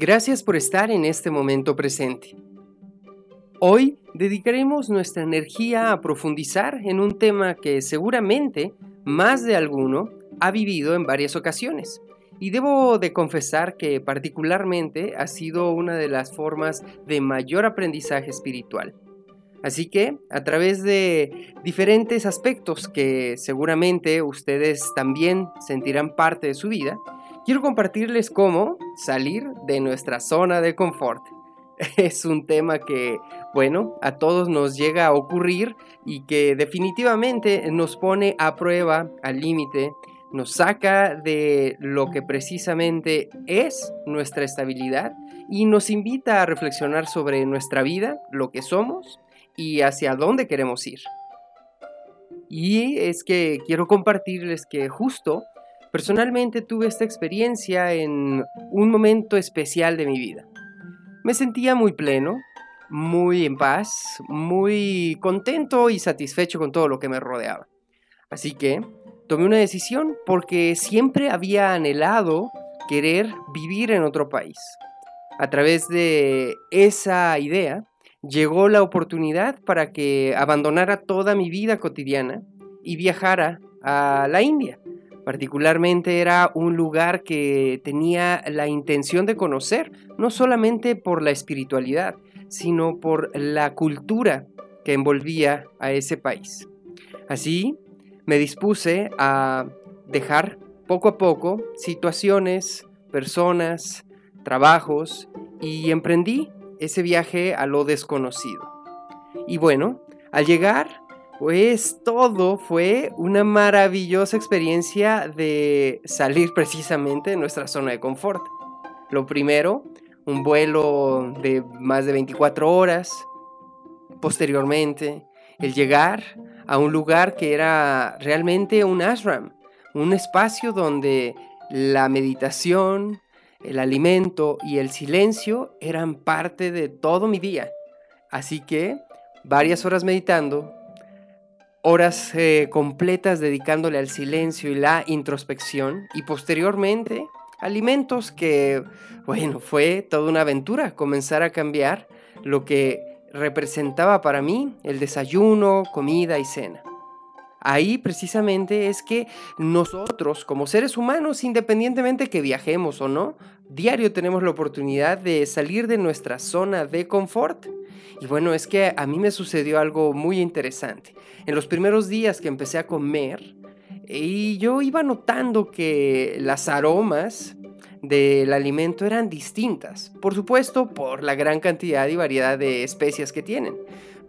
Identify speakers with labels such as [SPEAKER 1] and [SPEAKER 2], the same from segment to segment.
[SPEAKER 1] Gracias por estar en este momento presente. Hoy dedicaremos nuestra energía a profundizar en un tema que seguramente más de alguno ha vivido en varias ocasiones. Y debo de confesar que particularmente ha sido una de las formas de mayor aprendizaje espiritual. Así que a través de diferentes aspectos que seguramente ustedes también sentirán parte de su vida, quiero compartirles cómo salir de nuestra zona de confort. Es un tema que, bueno, a todos nos llega a ocurrir y que definitivamente nos pone a prueba, al límite, nos saca de lo que precisamente es nuestra estabilidad y nos invita a reflexionar sobre nuestra vida, lo que somos y hacia dónde queremos ir. Y es que quiero compartirles que justo personalmente tuve esta experiencia en un momento especial de mi vida. Me sentía muy pleno, muy en paz, muy contento y satisfecho con todo lo que me rodeaba. Así que tomé una decisión porque siempre había anhelado querer vivir en otro país. A través de esa idea llegó la oportunidad para que abandonara toda mi vida cotidiana y viajara a la India. Particularmente era un lugar que tenía la intención de conocer, no solamente por la espiritualidad, sino por la cultura que envolvía a ese país. Así me dispuse a dejar poco a poco situaciones, personas, trabajos y emprendí ese viaje a lo desconocido. Y bueno, al llegar, pues todo fue una maravillosa experiencia de salir precisamente de nuestra zona de confort. Lo primero, un vuelo de más de 24 horas. Posteriormente, el llegar a un lugar que era realmente un ashram, un espacio donde la meditación, el alimento y el silencio eran parte de todo mi día. Así que varias horas meditando, horas eh, completas dedicándole al silencio y la introspección y posteriormente alimentos que, bueno, fue toda una aventura comenzar a cambiar lo que representaba para mí el desayuno, comida y cena. Ahí precisamente es que nosotros como seres humanos, independientemente que viajemos o no, diario tenemos la oportunidad de salir de nuestra zona de confort. Y bueno, es que a mí me sucedió algo muy interesante. En los primeros días que empecé a comer, y yo iba notando que las aromas del alimento eran distintas. Por supuesto, por la gran cantidad y variedad de especias que tienen.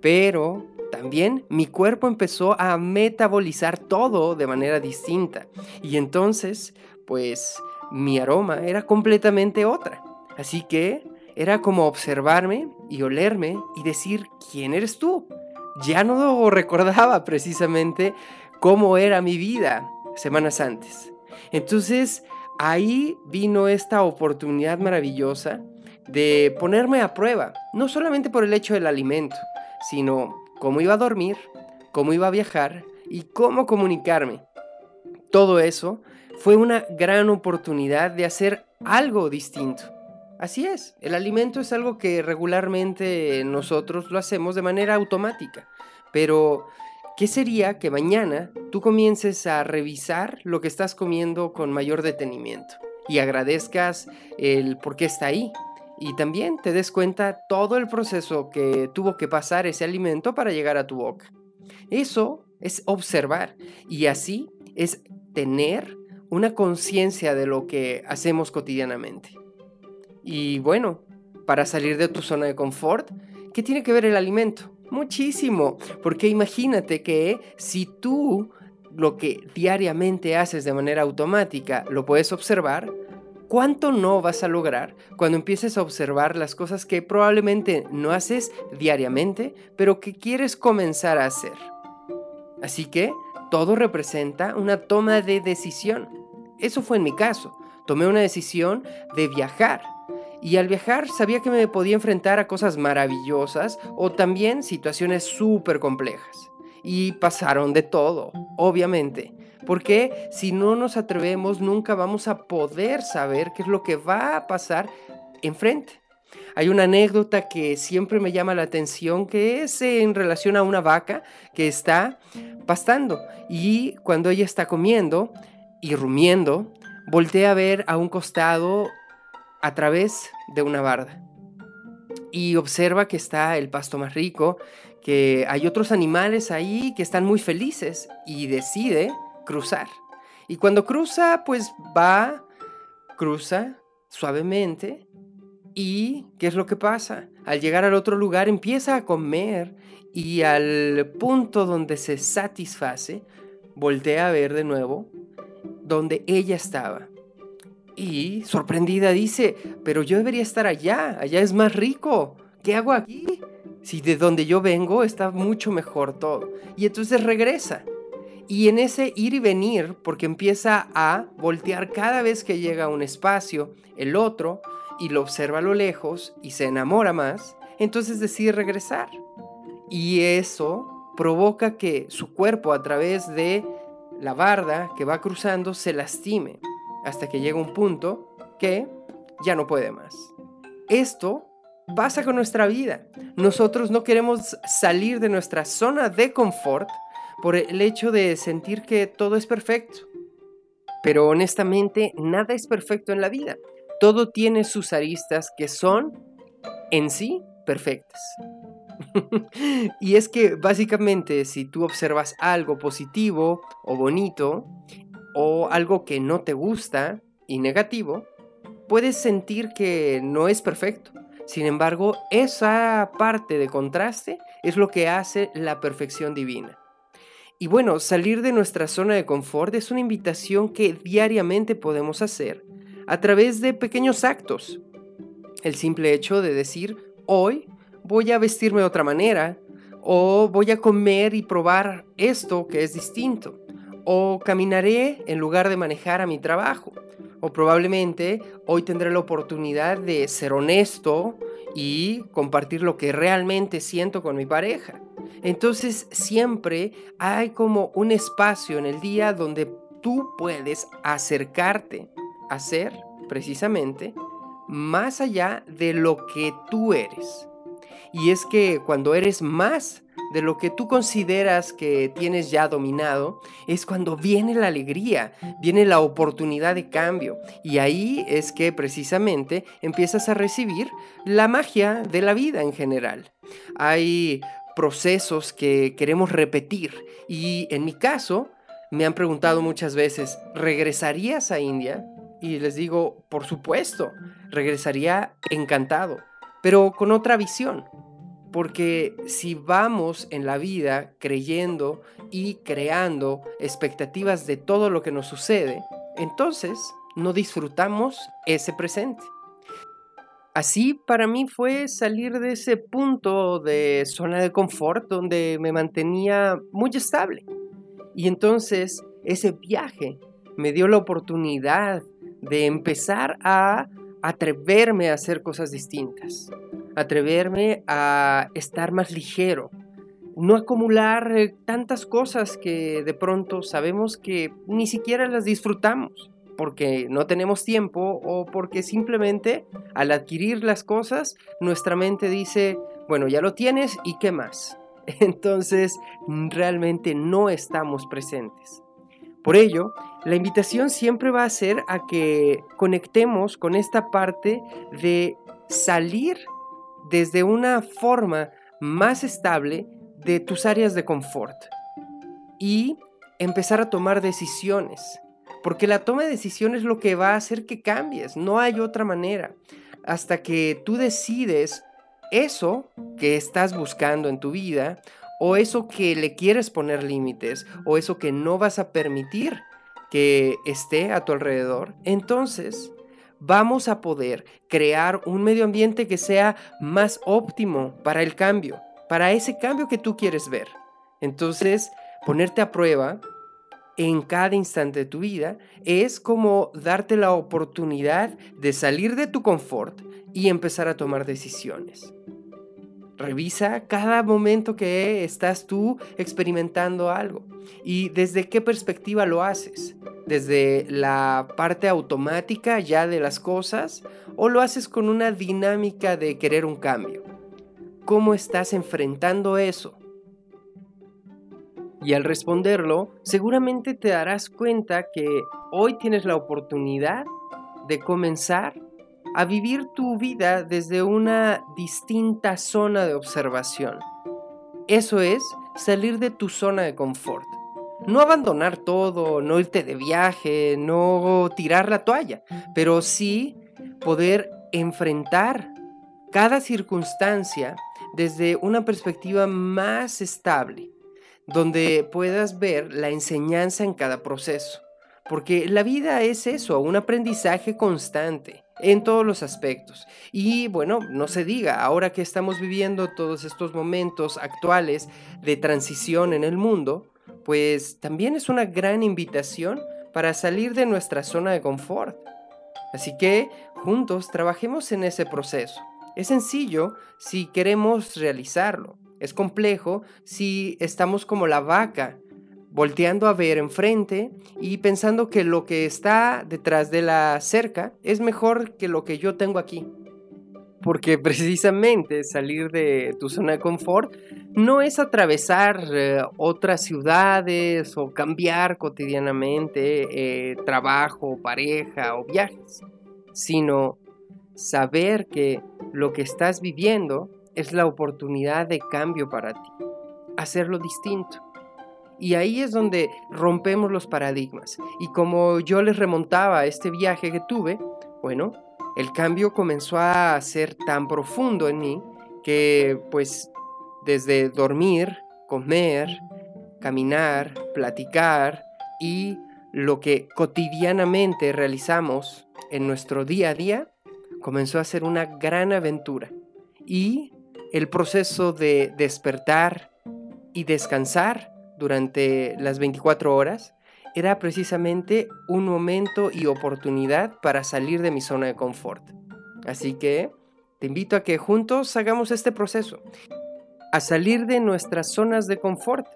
[SPEAKER 1] Pero también mi cuerpo empezó a metabolizar todo de manera distinta. Y entonces, pues, mi aroma era completamente otra. Así que era como observarme y olerme y decir, ¿quién eres tú? Ya no recordaba precisamente cómo era mi vida semanas antes. Entonces, ahí vino esta oportunidad maravillosa de ponerme a prueba, no solamente por el hecho del alimento, sino cómo iba a dormir, cómo iba a viajar y cómo comunicarme. Todo eso fue una gran oportunidad de hacer algo distinto. Así es, el alimento es algo que regularmente nosotros lo hacemos de manera automática, pero ¿qué sería que mañana tú comiences a revisar lo que estás comiendo con mayor detenimiento y agradezcas el por qué está ahí? Y también te des cuenta todo el proceso que tuvo que pasar ese alimento para llegar a tu boca. Eso es observar y así es tener una conciencia de lo que hacemos cotidianamente. Y bueno, para salir de tu zona de confort, ¿qué tiene que ver el alimento? Muchísimo, porque imagínate que si tú lo que diariamente haces de manera automática lo puedes observar, ¿cuánto no vas a lograr cuando empieces a observar las cosas que probablemente no haces diariamente, pero que quieres comenzar a hacer? Así que todo representa una toma de decisión. Eso fue en mi caso. Tomé una decisión de viajar y al viajar sabía que me podía enfrentar a cosas maravillosas o también situaciones súper complejas. Y pasaron de todo, obviamente. Porque si no nos atrevemos nunca vamos a poder saber qué es lo que va a pasar enfrente. Hay una anécdota que siempre me llama la atención que es en relación a una vaca que está pastando y cuando ella está comiendo y rumiendo, voltea a ver a un costado a través de una barda y observa que está el pasto más rico, que hay otros animales ahí que están muy felices y decide cruzar. Y cuando cruza, pues va, cruza suavemente y ¿qué es lo que pasa? Al llegar al otro lugar empieza a comer y al punto donde se satisface, voltea a ver de nuevo donde ella estaba. Y sorprendida dice, pero yo debería estar allá, allá es más rico. ¿Qué hago aquí? Si de donde yo vengo está mucho mejor todo. Y entonces regresa. Y en ese ir y venir, porque empieza a voltear cada vez que llega a un espacio, el otro, y lo observa a lo lejos y se enamora más, entonces decide regresar. Y eso provoca que su cuerpo a través de la barda que va cruzando se lastime hasta que llega un punto que ya no puede más. Esto pasa con nuestra vida. Nosotros no queremos salir de nuestra zona de confort por el hecho de sentir que todo es perfecto. Pero honestamente, nada es perfecto en la vida todo tiene sus aristas que son en sí perfectas. y es que básicamente si tú observas algo positivo o bonito o algo que no te gusta y negativo, puedes sentir que no es perfecto. Sin embargo, esa parte de contraste es lo que hace la perfección divina. Y bueno, salir de nuestra zona de confort es una invitación que diariamente podemos hacer a través de pequeños actos. El simple hecho de decir, hoy voy a vestirme de otra manera, o voy a comer y probar esto que es distinto, o caminaré en lugar de manejar a mi trabajo, o probablemente hoy tendré la oportunidad de ser honesto y compartir lo que realmente siento con mi pareja. Entonces siempre hay como un espacio en el día donde tú puedes acercarte hacer precisamente más allá de lo que tú eres. Y es que cuando eres más de lo que tú consideras que tienes ya dominado, es cuando viene la alegría, viene la oportunidad de cambio. Y ahí es que precisamente empiezas a recibir la magia de la vida en general. Hay procesos que queremos repetir y en mi caso me han preguntado muchas veces, ¿regresarías a India? Y les digo, por supuesto, regresaría encantado, pero con otra visión. Porque si vamos en la vida creyendo y creando expectativas de todo lo que nos sucede, entonces no disfrutamos ese presente. Así para mí fue salir de ese punto de zona de confort donde me mantenía muy estable. Y entonces ese viaje me dio la oportunidad de empezar a atreverme a hacer cosas distintas, atreverme a estar más ligero, no acumular eh, tantas cosas que de pronto sabemos que ni siquiera las disfrutamos porque no tenemos tiempo o porque simplemente al adquirir las cosas nuestra mente dice, bueno, ya lo tienes y qué más. Entonces realmente no estamos presentes. Por ello, la invitación siempre va a ser a que conectemos con esta parte de salir desde una forma más estable de tus áreas de confort y empezar a tomar decisiones. Porque la toma de decisiones es lo que va a hacer que cambies, no hay otra manera. Hasta que tú decides eso que estás buscando en tu vida o eso que le quieres poner límites, o eso que no vas a permitir que esté a tu alrededor, entonces vamos a poder crear un medio ambiente que sea más óptimo para el cambio, para ese cambio que tú quieres ver. Entonces, ponerte a prueba en cada instante de tu vida es como darte la oportunidad de salir de tu confort y empezar a tomar decisiones. Revisa cada momento que estás tú experimentando algo y desde qué perspectiva lo haces. Desde la parte automática ya de las cosas o lo haces con una dinámica de querer un cambio? ¿Cómo estás enfrentando eso? Y al responderlo, seguramente te darás cuenta que hoy tienes la oportunidad de comenzar a vivir tu vida desde una distinta zona de observación. Eso es salir de tu zona de confort. No abandonar todo, no irte de viaje, no tirar la toalla, pero sí poder enfrentar cada circunstancia desde una perspectiva más estable, donde puedas ver la enseñanza en cada proceso. Porque la vida es eso, un aprendizaje constante en todos los aspectos. Y bueno, no se diga, ahora que estamos viviendo todos estos momentos actuales de transición en el mundo, pues también es una gran invitación para salir de nuestra zona de confort. Así que juntos trabajemos en ese proceso. Es sencillo si queremos realizarlo. Es complejo si estamos como la vaca volteando a ver enfrente y pensando que lo que está detrás de la cerca es mejor que lo que yo tengo aquí. Porque precisamente salir de tu zona de confort no es atravesar eh, otras ciudades o cambiar cotidianamente eh, trabajo, pareja o viajes, sino saber que lo que estás viviendo es la oportunidad de cambio para ti, hacerlo distinto y ahí es donde rompemos los paradigmas. Y como yo les remontaba este viaje que tuve, bueno, el cambio comenzó a ser tan profundo en mí que pues desde dormir, comer, caminar, platicar y lo que cotidianamente realizamos en nuestro día a día comenzó a ser una gran aventura. Y el proceso de despertar y descansar durante las 24 horas era precisamente un momento y oportunidad para salir de mi zona de confort. Así que te invito a que juntos hagamos este proceso, a salir de nuestras zonas de confort,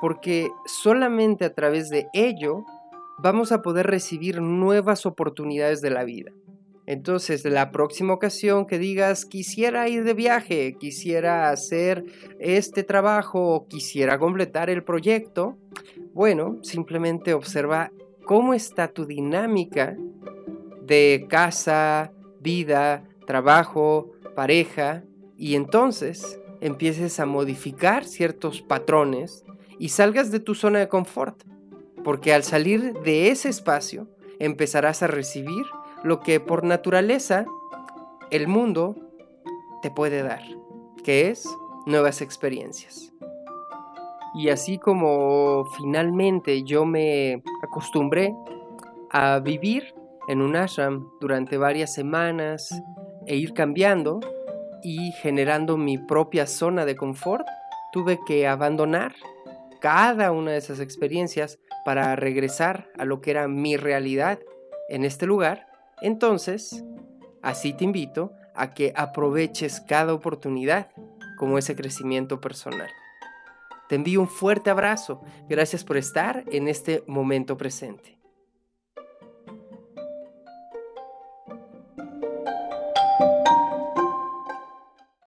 [SPEAKER 1] porque solamente a través de ello vamos a poder recibir nuevas oportunidades de la vida. Entonces, la próxima ocasión que digas, quisiera ir de viaje, quisiera hacer este trabajo, quisiera completar el proyecto, bueno, simplemente observa cómo está tu dinámica de casa, vida, trabajo, pareja, y entonces empieces a modificar ciertos patrones y salgas de tu zona de confort, porque al salir de ese espacio empezarás a recibir lo que por naturaleza el mundo te puede dar, que es nuevas experiencias. Y así como finalmente yo me acostumbré a vivir en un ashram durante varias semanas e ir cambiando y generando mi propia zona de confort, tuve que abandonar cada una de esas experiencias para regresar a lo que era mi realidad en este lugar entonces, así te invito a que aproveches cada oportunidad como ese crecimiento personal. Te envío un fuerte abrazo. Gracias por estar en este momento presente.